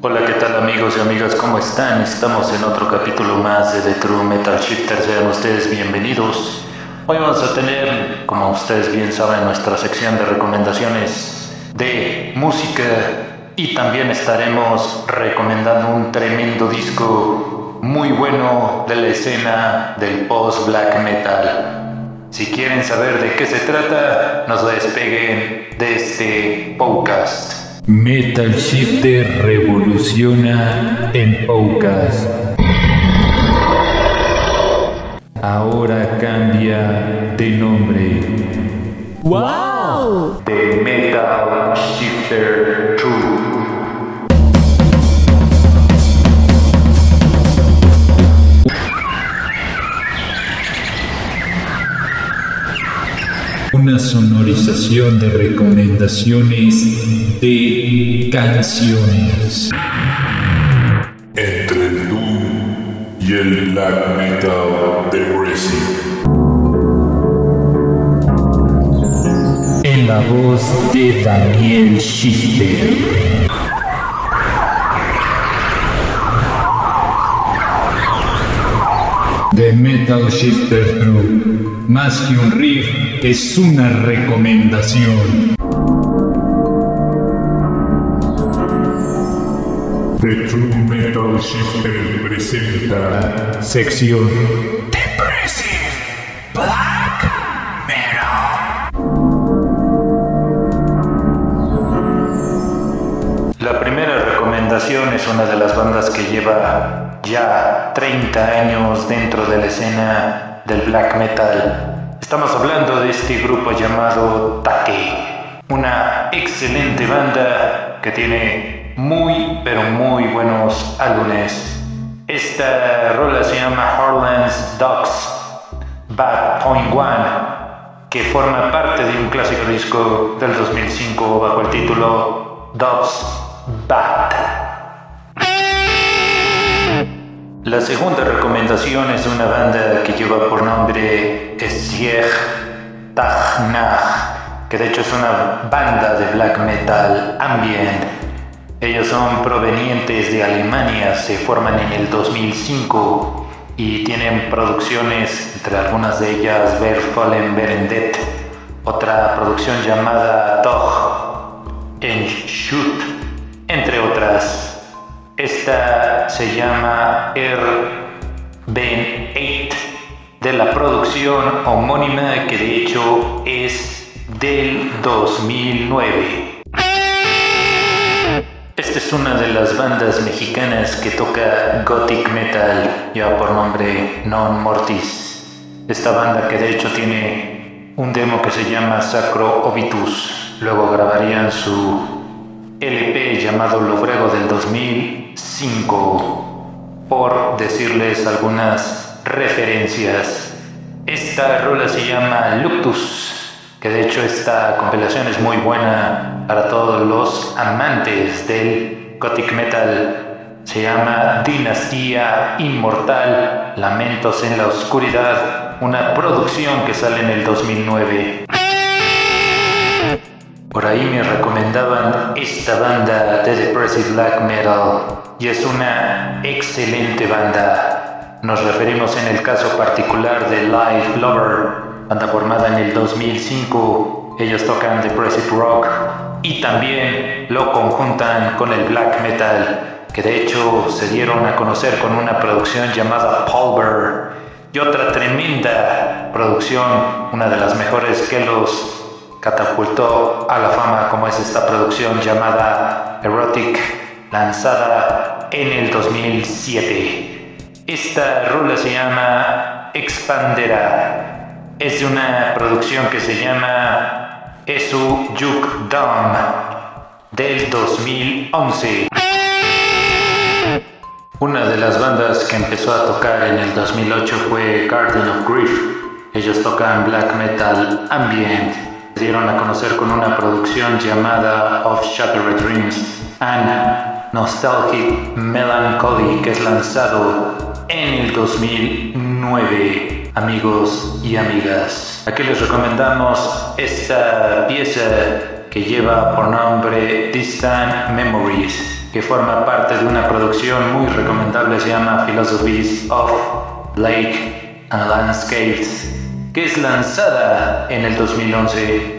Hola, ¿qué tal amigos y amigas? ¿Cómo están? Estamos en otro capítulo más de The True Metal Shifter. Sean ustedes bienvenidos. Hoy vamos a tener, como ustedes bien saben, nuestra sección de recomendaciones de música y también estaremos recomendando un tremendo disco muy bueno de la escena del post-black metal. Si quieren saber de qué se trata, nos despeguen de este podcast. Metal Shifter revoluciona en podcast. Ahora cambia de nombre. ¡Wow! The Metal Shifter 2. Una sonorización de recomendaciones de canciones. Entre el Doom y el Black Metal Depressive. En la voz de Daniel Schifter. The Metal Shifter True. Más que un riff, es una recomendación. The True Metal Shifter presenta Sección Depressive Black Metal. La primera recomendación es una de las bandas que lleva ya 30 años dentro de la escena del black metal. Estamos hablando de este grupo llamado Take, una excelente banda que tiene muy pero muy buenos álbumes. Esta rola se llama Harlan's Dogs Bad Point One, que forma parte de un clásico disco del 2005 bajo el título Dogs Bad. La segunda recomendación es una banda que lleva por nombre Sieg Tagnach, que de hecho es una banda de black metal ambient. Ellos son provenientes de Alemania, se forman en el 2005 y tienen producciones, entre algunas de ellas Ver Fallen Berendet, otra producción llamada Dog en Shoot, entre otras. Esta se llama Er Ben 8 de la producción homónima que de hecho es del 2009. Esta es una de las bandas mexicanas que toca gothic metal, ya por nombre Non Mortis. Esta banda que de hecho tiene un demo que se llama Sacro Obitus. Luego grabarían su LP llamado Lobrego del 2005, por decirles algunas referencias. Esta rola se llama Luctus, que de hecho esta compilación es muy buena para todos los amantes del gothic metal. Se llama Dinastía Inmortal, Lamentos en la Oscuridad, una producción que sale en el 2009. Por ahí me recomendaban esta banda de Depressive Black Metal y es una excelente banda. Nos referimos en el caso particular de Live Lover, banda formada en el 2005. Ellos tocan Depressive Rock y también lo conjuntan con el Black Metal, que de hecho se dieron a conocer con una producción llamada Pulver y otra tremenda producción, una de las mejores que los catapultó a la fama como es esta producción llamada Erotic, lanzada en el 2007. Esta rola se llama Expandera. Es de una producción que se llama Esu Juk Dam del 2011. Una de las bandas que empezó a tocar en el 2008 fue Garden of Grief. Ellos tocan black metal ambient dieron a conocer con una producción llamada Of Shattered Dreams and Nostalgic Melancholy que es lanzado en el 2009 amigos y amigas. Aquí les recomendamos esta pieza que lleva por nombre Distant Memories que forma parte de una producción muy recomendable, se llama Philosophies of Lake and Landscapes, que es lanzada en el 2011.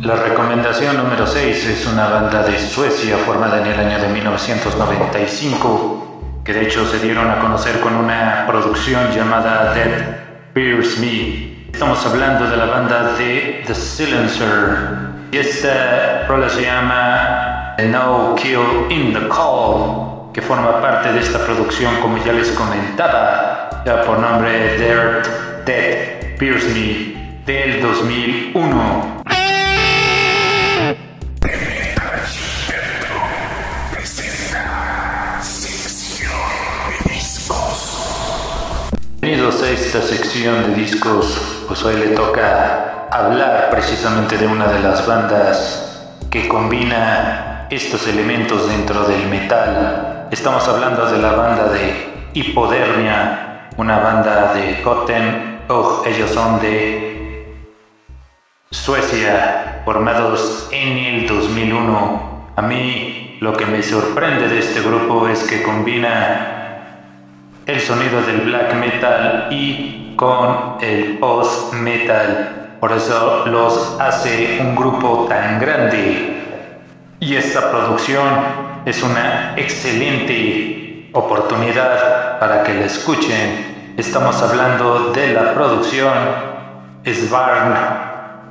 La recomendación número 6 es una banda de Suecia formada en el año de 1995, que de hecho se dieron a conocer con una producción llamada Dead Pierce Me. Estamos hablando de la banda de The Silencer. Y esta rola se llama No Kill in the Call, que forma parte de esta producción, como ya les comentaba, por nombre Dirt Dead Pierce Me del 2001. Bienvenidos a esta sección de discos, pues hoy le toca hablar precisamente de una de las bandas que combina estos elementos dentro del metal. Estamos hablando de la banda de Hipodermia, una banda de Goten, oh, ellos son de Suecia, formados en el 2001. A mí lo que me sorprende de este grupo es que combina el sonido del black metal y con el post metal. Por eso los hace un grupo tan grande. Y esta producción es una excelente oportunidad para que la escuchen. Estamos hablando de la producción Svarn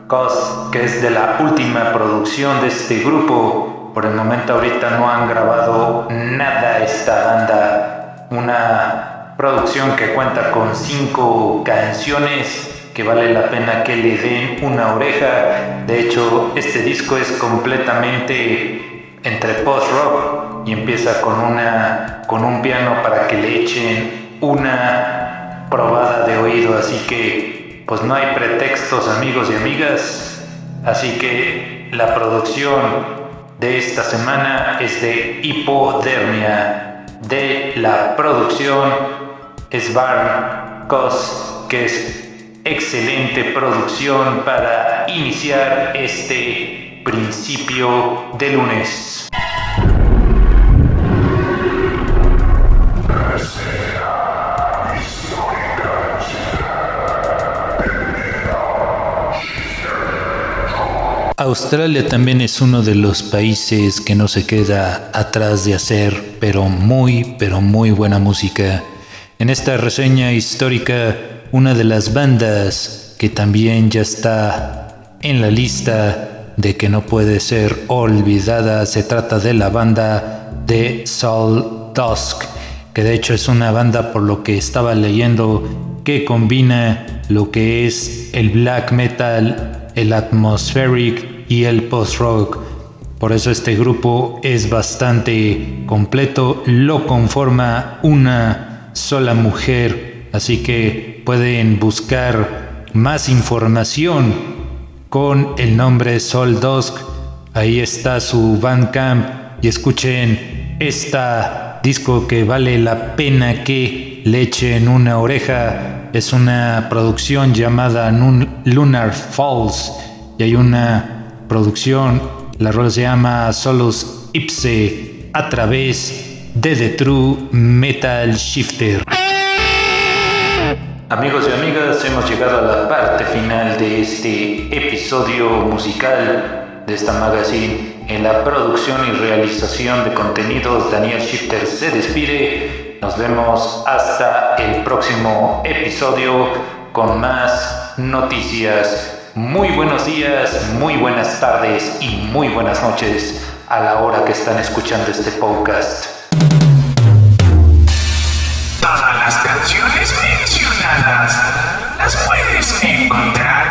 Cos, que es de la última producción de este grupo. Por el momento ahorita no han grabado nada esta banda una producción que cuenta con cinco canciones que vale la pena que le den una oreja. De hecho, este disco es completamente entre post-rock y empieza con, una, con un piano para que le echen una probada de oído. Así que, pues no hay pretextos amigos y amigas. Así que la producción de esta semana es de hipodermia de la producción Svar Cos, que es excelente producción para iniciar este principio de lunes. Australia también es uno de los países que no se queda atrás de hacer, pero muy, pero muy buena música. En esta reseña histórica, una de las bandas que también ya está en la lista de que no puede ser olvidada, se trata de la banda de Soul Dusk, que de hecho es una banda por lo que estaba leyendo que combina lo que es el black metal el atmospheric y el post-rock. Por eso este grupo es bastante completo, lo conforma una sola mujer, así que pueden buscar más información con el nombre Sol Dusk. Ahí está su Bandcamp y escuchen esta disco que vale la pena que le echen una oreja es una producción llamada Lunar Falls y hay una producción, la rola se llama Solos Ipse a través de The True Metal Shifter. Amigos y amigas, hemos llegado a la parte final de este episodio musical de esta magazine. En la producción y realización de contenidos, Daniel Shifter se despide. Nos vemos hasta el próximo episodio con más noticias. Muy buenos días, muy buenas tardes y muy buenas noches a la hora que están escuchando este podcast. Todas las canciones mencionadas las puedes encontrar